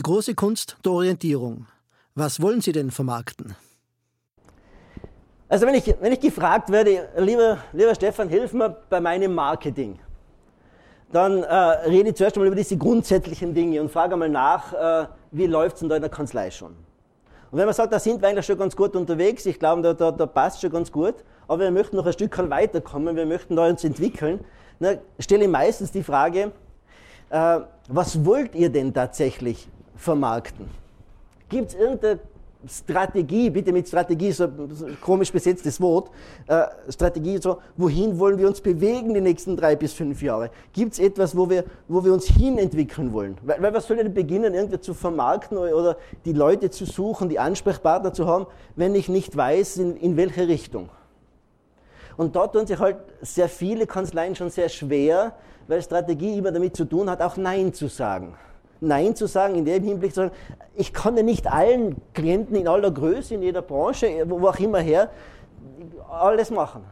Die große Kunst der Orientierung. Was wollen Sie denn vermarkten? Also wenn ich, wenn ich gefragt werde, lieber, lieber Stefan, hilf mir bei meinem Marketing, dann äh, rede ich zuerst einmal über diese grundsätzlichen Dinge und frage einmal nach, äh, wie läuft es denn da in der Kanzlei schon? Und wenn man sagt, da sind wir eigentlich schon ganz gut unterwegs, ich glaube, da, da, da passt schon ganz gut, aber wir möchten noch ein Stück weiterkommen, wir möchten da uns entwickeln, dann stelle ich meistens die Frage, äh, was wollt ihr denn tatsächlich vermarkten? Gibt es irgendeine Strategie, bitte mit Strategie, so ein komisch besetztes Wort, äh, Strategie, so, wohin wollen wir uns bewegen die nächsten drei bis fünf Jahre? Gibt es etwas, wo wir, wo wir uns hinentwickeln wollen? Weil, weil was soll denn beginnen, irgendwie zu vermarkten oder die Leute zu suchen, die Ansprechpartner zu haben, wenn ich nicht weiß, in, in welche Richtung? Und dort tun sich halt sehr viele Kanzleien schon sehr schwer, weil Strategie immer damit zu tun hat, auch Nein zu sagen. Nein zu sagen, in dem Hinblick zu sagen, ich kann ja nicht allen Klienten in aller Größe, in jeder Branche, wo auch immer her, alles machen.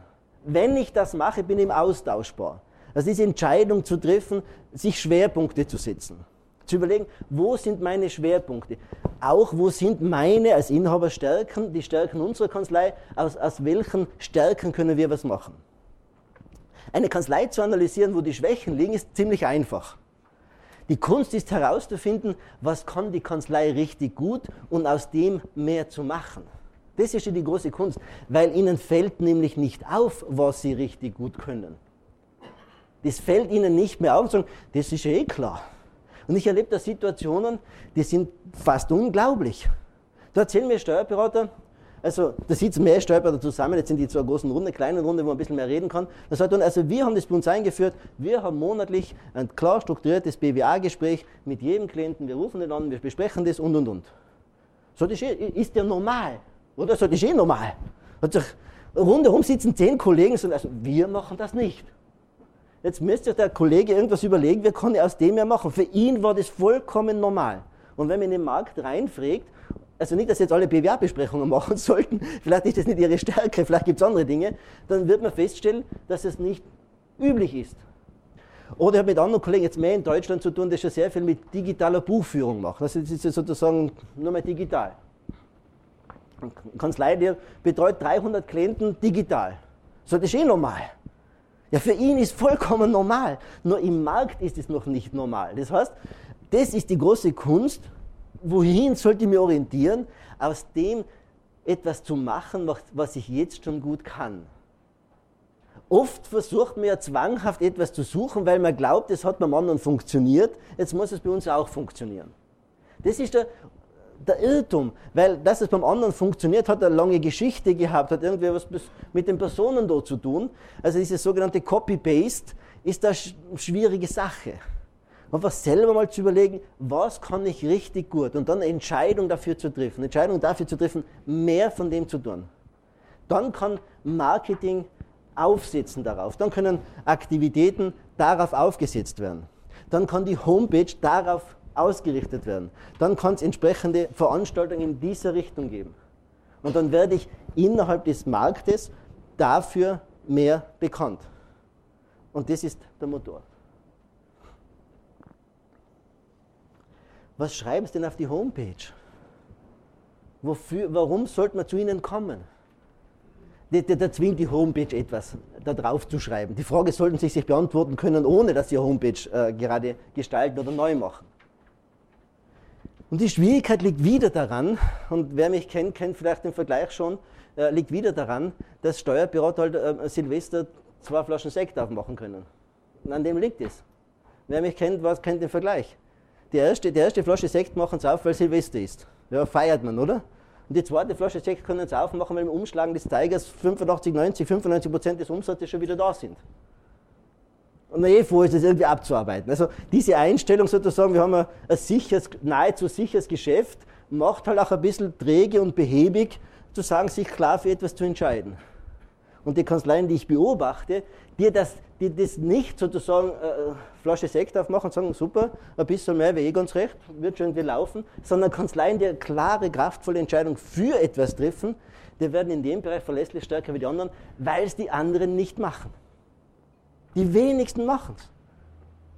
Wenn ich das mache, bin ich im austauschbar. Also diese Entscheidung zu treffen, sich Schwerpunkte zu setzen. Zu überlegen, wo sind meine Schwerpunkte? Auch wo sind meine als Inhaber Stärken, die Stärken unserer Kanzlei, aus, aus welchen Stärken können wir was machen? Eine Kanzlei zu analysieren, wo die Schwächen liegen, ist ziemlich einfach. Die Kunst ist herauszufinden, was kann die Kanzlei richtig gut und aus dem mehr zu machen. Das ist ja die große Kunst, weil ihnen fällt nämlich nicht auf, was sie richtig gut können. Das fällt ihnen nicht mehr auf und sagen, das ist ja eh klar. Und ich erlebe da Situationen, die sind fast unglaublich. Da erzählen mir Steuerberater, also da sitzen mehr Steuerberater zusammen, jetzt sind die zur großen Runde, kleinen Runde, wo man ein bisschen mehr reden kann. Da sagt man, also wir haben das bei uns eingeführt, wir haben monatlich ein klar strukturiertes BWA-Gespräch mit jedem Klienten, wir rufen den an, wir besprechen das und und und. So, das ist ja normal, oder? So, das ist eh normal. Sich, rundherum sitzen zehn Kollegen und also wir machen das nicht. Jetzt müsste der Kollege irgendwas überlegen, wie kann ich aus dem mehr machen. Für ihn war das vollkommen normal. Und wenn man in den Markt reinfragt also nicht, dass jetzt alle BWA-Besprechungen machen sollten, vielleicht ist das nicht ihre Stärke, vielleicht gibt es andere Dinge, dann wird man feststellen, dass es nicht üblich ist. Oder ich habe mit anderen Kollegen jetzt mehr in Deutschland zu tun, die schon sehr viel mit digitaler Buchführung machen. Also das ist ja sozusagen nur mehr digital. Eine Kanzlei, die betreut 300 Klienten digital. So, das ist eh normal. Ja, für ihn ist vollkommen normal. Nur im Markt ist es noch nicht normal. Das heißt, das ist die große Kunst, wohin sollte ich mich orientieren? Aus dem etwas zu machen, was ich jetzt schon gut kann. Oft versucht man ja zwanghaft etwas zu suchen, weil man glaubt, es hat beim anderen funktioniert, jetzt muss es bei uns auch funktionieren. Das ist der, der Irrtum, weil dass es beim anderen funktioniert, hat eine lange Geschichte gehabt, hat irgendwie was mit den Personen dort zu tun. Also diese sogenannte Copy-Paste ist eine schwierige Sache einfach selber mal zu überlegen, was kann ich richtig gut und dann eine Entscheidung dafür zu treffen, Entscheidung dafür zu treffen, mehr von dem zu tun. Dann kann Marketing aufsetzen darauf, dann können Aktivitäten darauf aufgesetzt werden. Dann kann die Homepage darauf ausgerichtet werden. Dann kann es entsprechende Veranstaltungen in dieser Richtung geben. Und dann werde ich innerhalb des Marktes dafür mehr bekannt. Und das ist der Motor. Was schreiben Sie denn auf die Homepage? Wofür, warum sollte man zu Ihnen kommen? Da, zwingt die Homepage etwas, da drauf zu schreiben. Die Frage sollten Sie sich beantworten können, ohne dass Sie Ihre Homepage äh, gerade gestalten oder neu machen. Und die Schwierigkeit liegt wieder daran, und wer mich kennt, kennt vielleicht den Vergleich schon, äh, liegt wieder daran, dass Steuerberater halt äh, Silvester zwei Flaschen Sekt aufmachen können. Und an dem liegt es. Wer mich kennt, was kennt den Vergleich. Die erste, die erste Flasche Sekt machen sie auf, weil Silvester ist. Ja, feiert man, oder? Und die zweite Flasche Sekt können sie aufmachen, weil im Umschlagen des Zeigers 85, 90, 95 Prozent des Umsatzes schon wieder da sind. Und eh vor ist es irgendwie abzuarbeiten. Also diese Einstellung sozusagen, wir haben ein, ein sicheres, nahezu sicheres Geschäft, macht halt auch ein bisschen träge und behäbig, zu sagen, sich klar für etwas zu entscheiden. Und die Kanzleien, die ich beobachte, die das, die das nicht sozusagen äh, Flasche Sekt aufmachen und sagen, super, ein bisschen mehr wäre eh ganz recht, wird schon irgendwie laufen, sondern Kanzleien, die eine klare, kraftvolle Entscheidung für etwas treffen, die werden in dem Bereich verlässlich stärker wie die anderen, weil es die anderen nicht machen. Die wenigsten machen es.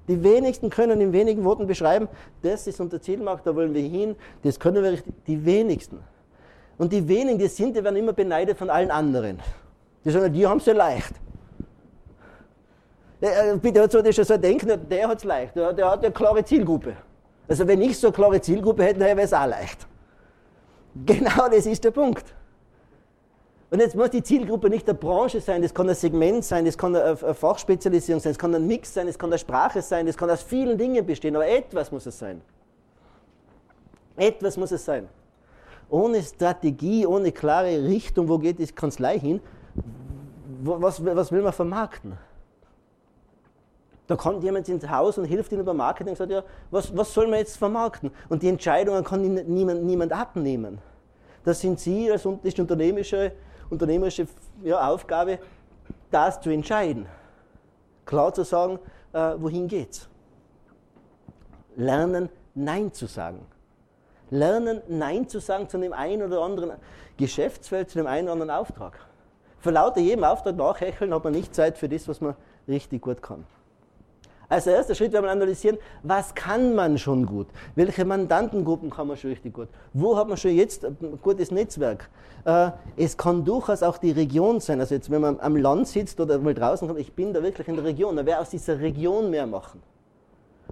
Die wenigsten können in wenigen Worten beschreiben, das ist unser Zielmarkt, da wollen wir hin, das können wir richtig. Die wenigsten. Und die wenigen, die sind, die werden immer beneidet von allen anderen. Die sagen, die haben es ja leicht. Der, bitte hat so, das schon so denken, der hat es leicht, der, der, hat eine klare Zielgruppe. Also wenn ich so eine klare Zielgruppe hätte, wäre es auch leicht. Genau das ist der Punkt. Und jetzt muss die Zielgruppe nicht der Branche sein, das kann ein Segment sein, das kann eine Fachspezialisierung sein, das kann ein Mix sein, das kann eine Sprache sein, das kann aus vielen Dingen bestehen, aber etwas muss es sein. Etwas muss es sein. Ohne Strategie, ohne klare Richtung, wo geht die Kanzlei hin, was, was will man vermarkten? Da kommt jemand ins Haus und hilft ihnen beim Marketing und sagt, ja, was, was soll man jetzt vermarkten? Und die Entscheidungen kann niemand, niemand abnehmen. Das sind Sie als das unternehmerische unternehmerische ja, Aufgabe, das zu entscheiden. Klar zu sagen, äh, wohin geht's. Lernen, Nein zu sagen. Lernen, Nein zu sagen zu dem einen oder anderen Geschäftsfeld, zu dem einen oder anderen Auftrag. Für lauter jedem Auftrag nachhecheln hat man nicht Zeit für das, was man richtig gut kann. Als erster Schritt werden wir analysieren, was kann man schon gut? Welche Mandantengruppen kann man schon richtig gut? Wo hat man schon jetzt ein gutes Netzwerk? Äh, es kann durchaus auch die Region sein. Also jetzt, wenn man am Land sitzt oder mal draußen kommt, ich bin da wirklich in der Region, dann wäre aus dieser Region mehr machen.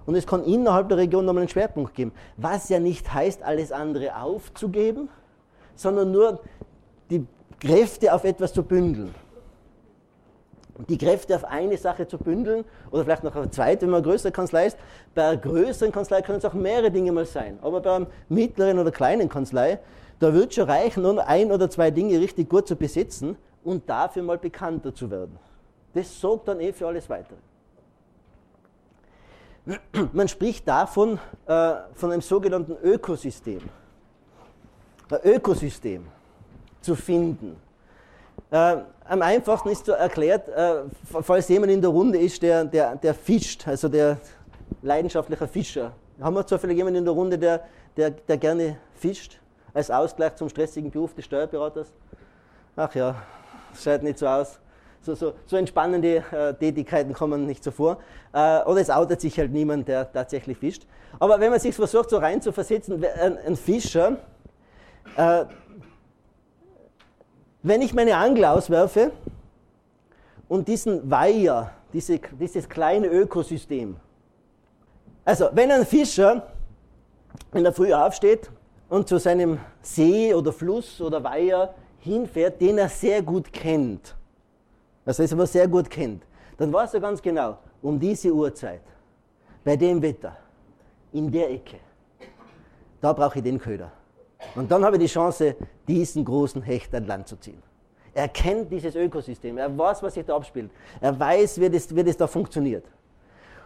Und es kann innerhalb der Region nochmal einen Schwerpunkt geben. Was ja nicht heißt, alles andere aufzugeben, sondern nur die Kräfte auf etwas zu bündeln die Kräfte auf eine Sache zu bündeln oder vielleicht noch auf eine zweite, wenn man eine größere Kanzlei ist. Bei einer größeren Kanzlei können es auch mehrere Dinge mal sein. Aber bei einer mittleren oder kleinen Kanzlei, da wird schon reichen, nur ein oder zwei Dinge richtig gut zu besetzen und dafür mal bekannter zu werden. Das sorgt dann eh für alles Weitere. Man spricht davon, äh, von einem sogenannten Ökosystem. Ein Ökosystem zu finden. Äh, am einfachsten ist so erklärt, äh, falls jemand in der Runde ist, der, der, der fischt, also der leidenschaftliche Fischer. Haben wir zufällig jemanden in der Runde, der, der, der gerne fischt, als Ausgleich zum stressigen Beruf des Steuerberaters? Ach ja, schaut nicht so aus. So, so, so entspannende äh, Tätigkeiten kommen nicht so vor. Äh, oder es outet sich halt niemand, der tatsächlich fischt. Aber wenn man sich versucht, so rein zu versetzen, ein, ein Fischer, äh, wenn ich meine Angel auswerfe und diesen Weiher, diese, dieses kleine Ökosystem, also wenn ein Fischer in der Früh aufsteht und zu seinem See oder Fluss oder Weiher hinfährt, den er sehr gut kennt, also das aber sehr gut kennt, dann weiß er ganz genau, um diese Uhrzeit, bei dem Wetter, in der Ecke, da brauche ich den Köder. Und dann habe ich die Chance, diesen großen Hecht an Land zu ziehen. Er kennt dieses Ökosystem, er weiß, was sich da abspielt, er weiß, wie das, wie das da funktioniert.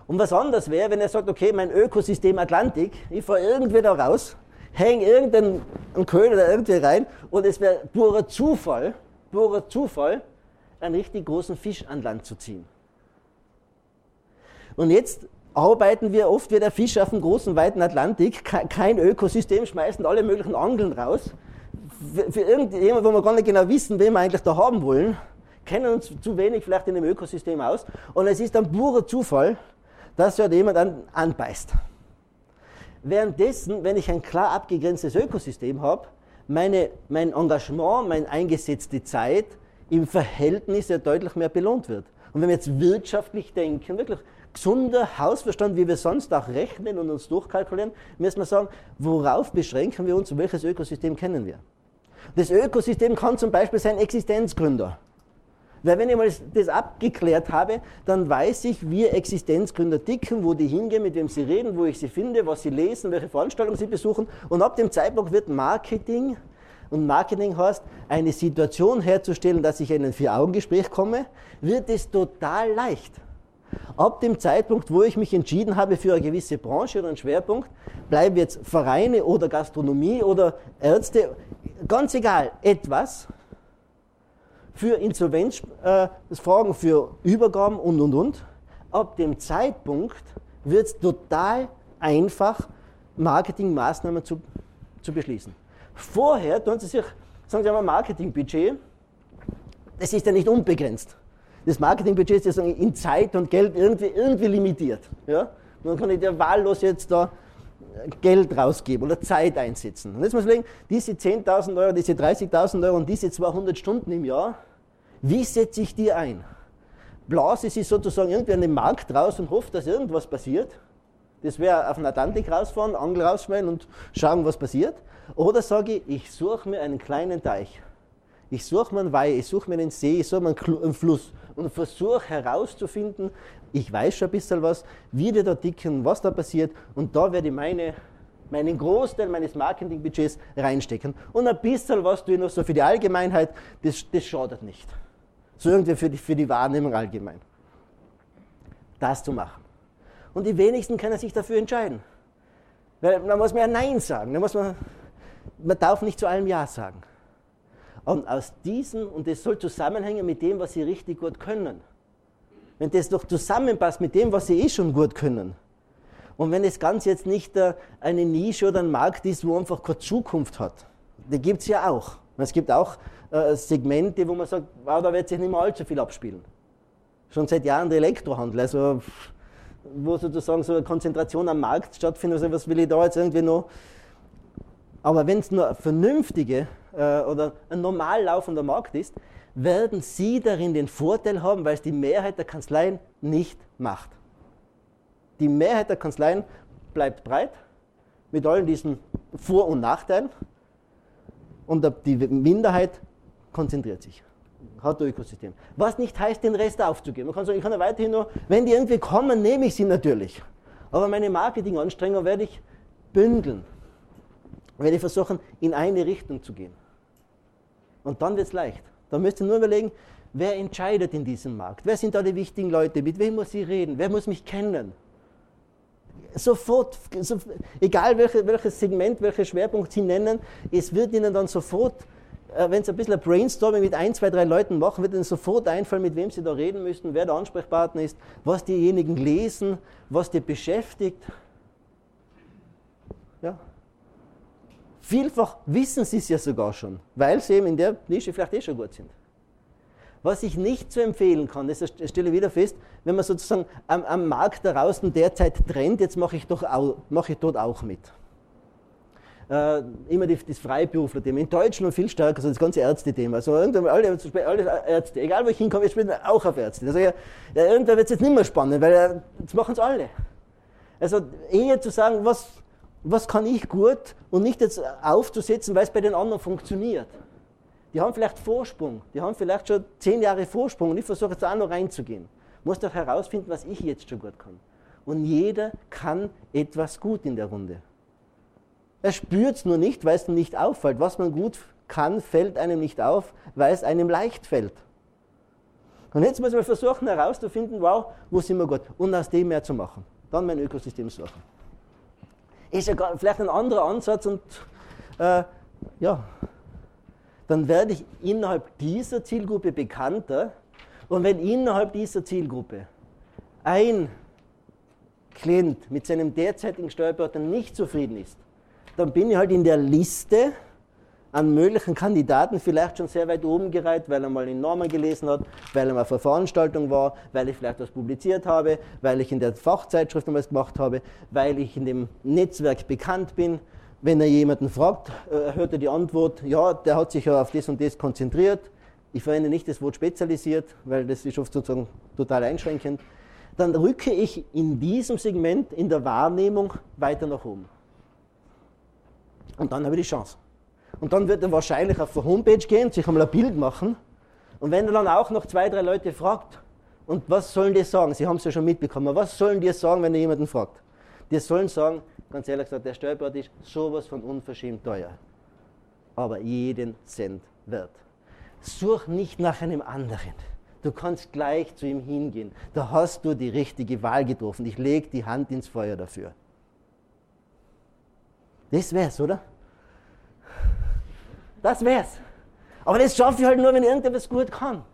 Und was anders wäre, wenn er sagt, okay, mein Ökosystem Atlantik, ich fahre irgendwie da raus, hänge irgendeinen Köder da irgendwie rein und es wäre purer Zufall, purer Zufall, einen richtig großen Fisch an Land zu ziehen. Und jetzt arbeiten wir oft wie der Fisch auf dem großen, weiten Atlantik, kein Ökosystem, schmeißen alle möglichen Angeln raus. Für irgendjemand, wo wir gar nicht genau wissen, wen wir eigentlich da haben wollen, kennen uns zu wenig vielleicht in dem Ökosystem aus. Und es ist dann purer Zufall, dass ja jemand an, anbeißt. Währenddessen, wenn ich ein klar abgegrenztes Ökosystem habe, meine, mein Engagement, meine eingesetzte Zeit im Verhältnis ja deutlich mehr belohnt wird. Und wenn wir jetzt wirtschaftlich denken, wirklich gesunder Hausverstand, wie wir sonst auch rechnen und uns durchkalkulieren, müssen wir sagen, worauf beschränken wir uns und welches Ökosystem kennen wir? Das Ökosystem kann zum Beispiel sein Existenzgründer. Weil wenn ich mal das abgeklärt habe, dann weiß ich, wie Existenzgründer ticken, wo die hingehen, mit wem sie reden, wo ich sie finde, was sie lesen, welche Veranstaltungen sie besuchen. Und ab dem Zeitpunkt wird Marketing, und Marketing heißt, eine Situation herzustellen, dass ich in ein Vier-Augen-Gespräch komme, wird es total leicht. Ab dem Zeitpunkt, wo ich mich entschieden habe für eine gewisse Branche oder einen Schwerpunkt, bleiben jetzt Vereine oder Gastronomie oder Ärzte, ganz egal, etwas für Insolvenzfragen, äh, für Übergaben und und und. Ab dem Zeitpunkt wird es total einfach, Marketingmaßnahmen zu, zu beschließen. Vorher tun Sie sich, sagen Sie einmal, Marketingbudget, das ist ja nicht unbegrenzt das Marketingbudget ist ja in Zeit und Geld irgendwie, irgendwie limitiert. Ja? Dann kann ich dir wahllos jetzt da Geld rausgeben oder Zeit einsetzen. Und jetzt muss man überlegen, diese 10.000 Euro, diese 30.000 Euro und diese 200 Stunden im Jahr, wie setze ich die ein? Blase sie sozusagen irgendwie an den Markt raus und hoffe, dass irgendwas passiert. Das wäre auf den Atlantik rausfahren, Angel rausschmeißen und schauen, was passiert. Oder sage ich, ich suche mir einen kleinen Teich. Ich suche mir einen Weih, ich suche mir einen See, ich suche mir einen Fluss und versuche herauszufinden, ich weiß schon ein bisschen was, wie die da dicken, was da passiert und da werde ich meine, meinen Großteil meines Marketingbudgets reinstecken. Und ein bisschen was tue ich noch so für die Allgemeinheit, das, das schadet nicht. So irgendwie für die, für die Wahrnehmung allgemein. Das zu machen. Und die wenigsten können sich dafür entscheiden. Weil man muss man ja Nein sagen. Da muss man, man darf nicht zu allem Ja sagen. Und aus diesem, und das soll zusammenhängen mit dem, was sie richtig gut können. Wenn das doch zusammenpasst mit dem, was sie eh schon gut können. Und wenn das Ganze jetzt nicht äh, eine Nische oder ein Markt ist, wo einfach keine Zukunft hat. Die gibt es ja auch. Es gibt auch äh, Segmente, wo man sagt, wow, da wird sich nicht mehr allzu viel abspielen. Schon seit Jahren der Elektrohandel, also wo sozusagen so eine Konzentration am Markt stattfindet, also was will ich da jetzt irgendwie noch. Aber wenn es nur vernünftige äh, oder ein normal laufender Markt ist, werden Sie darin den Vorteil haben, weil es die Mehrheit der Kanzleien nicht macht. Die Mehrheit der Kanzleien bleibt breit mit all diesen Vor- und Nachteilen und die Minderheit konzentriert sich. Hat ein Ökosystem. Was nicht heißt, den Rest aufzugeben. Man kann sagen, ich kann ja weiterhin nur, wenn die irgendwie kommen, nehme ich sie natürlich. Aber meine Marketinganstrengungen werde ich bündeln. Werde ich versuchen, in eine Richtung zu gehen. Und dann wird es leicht. Da müsst ihr nur überlegen, wer entscheidet in diesem Markt? Wer sind da die wichtigen Leute? Mit wem muss ich reden? Wer muss mich kennen? Sofort, so, egal welche, welches Segment, welchen Schwerpunkt Sie nennen, es wird Ihnen dann sofort, äh, wenn Sie ein bisschen ein Brainstorming mit ein, zwei, drei Leuten machen, wird Ihnen sofort einfallen, mit wem Sie da reden müssen, wer der Ansprechpartner ist, was diejenigen lesen, was die beschäftigt. Ja, Vielfach wissen sie es ja sogar schon, weil sie eben in der Nische vielleicht eh schon gut sind. Was ich nicht zu empfehlen kann, das stelle ich wieder fest, wenn man sozusagen am, am Markt da draußen derzeit trennt, jetzt mache ich, doch auch, mache ich dort auch mit. Äh, immer die, das Freiberufler-Thema. In Deutschland viel stärker, also das ganze Ärzte-Thema. Also alle, alle, Ärzte, egal wo ich hinkomme, spielen wir auch auf Ärzte. Also ja, irgendwann wird es jetzt nicht mehr spannend, weil äh, jetzt machen es alle. Also eher zu sagen, was, was kann ich gut und nicht jetzt aufzusetzen, weil es bei den anderen funktioniert. Die haben vielleicht Vorsprung, die haben vielleicht schon zehn Jahre Vorsprung und ich versuche jetzt auch noch reinzugehen. Muss doch herausfinden, was ich jetzt schon gut kann. Und jeder kann etwas gut in der Runde. Er spürt es nur nicht, weil es ihm nicht auffällt. Was man gut kann, fällt einem nicht auf, weil es einem leicht fällt. Und jetzt muss man versuchen herauszufinden, wow, wo sind wir gut? Und aus dem mehr zu machen. Dann mein Ökosystem suchen ist ja vielleicht ein anderer Ansatz und äh, ja, dann werde ich innerhalb dieser Zielgruppe bekannter und wenn innerhalb dieser Zielgruppe ein Klient mit seinem derzeitigen Steuerberater nicht zufrieden ist, dann bin ich halt in der Liste an möglichen Kandidaten vielleicht schon sehr weit oben gereiht, weil er mal in Normen gelesen hat, weil er mal einer Veranstaltung war, weil ich vielleicht was publiziert habe, weil ich in der Fachzeitschrift was gemacht habe, weil ich in dem Netzwerk bekannt bin. Wenn er jemanden fragt, äh, hört er die Antwort, ja, der hat sich ja auf das und das konzentriert. Ich verwende nicht das Wort spezialisiert, weil das ist oft sozusagen total einschränkend. Dann rücke ich in diesem Segment in der Wahrnehmung weiter nach oben. Und dann habe ich die Chance. Und dann wird er wahrscheinlich auf die Homepage gehen, sich einmal ein Bild machen. Und wenn er dann auch noch zwei, drei Leute fragt, und was sollen die sagen? Sie haben es ja schon mitbekommen. Was sollen die sagen, wenn er jemanden fragt? Die sollen sagen, ganz ehrlich gesagt, der Steuerberater ist sowas von unverschämt teuer. Aber jeden Cent wert. Such nicht nach einem anderen. Du kannst gleich zu ihm hingehen. Da hast du die richtige Wahl getroffen. Ich lege die Hand ins Feuer dafür. Das wär's, oder? Das wär's. Aber das schaffe ich halt nur, wenn irgendetwas gut kann.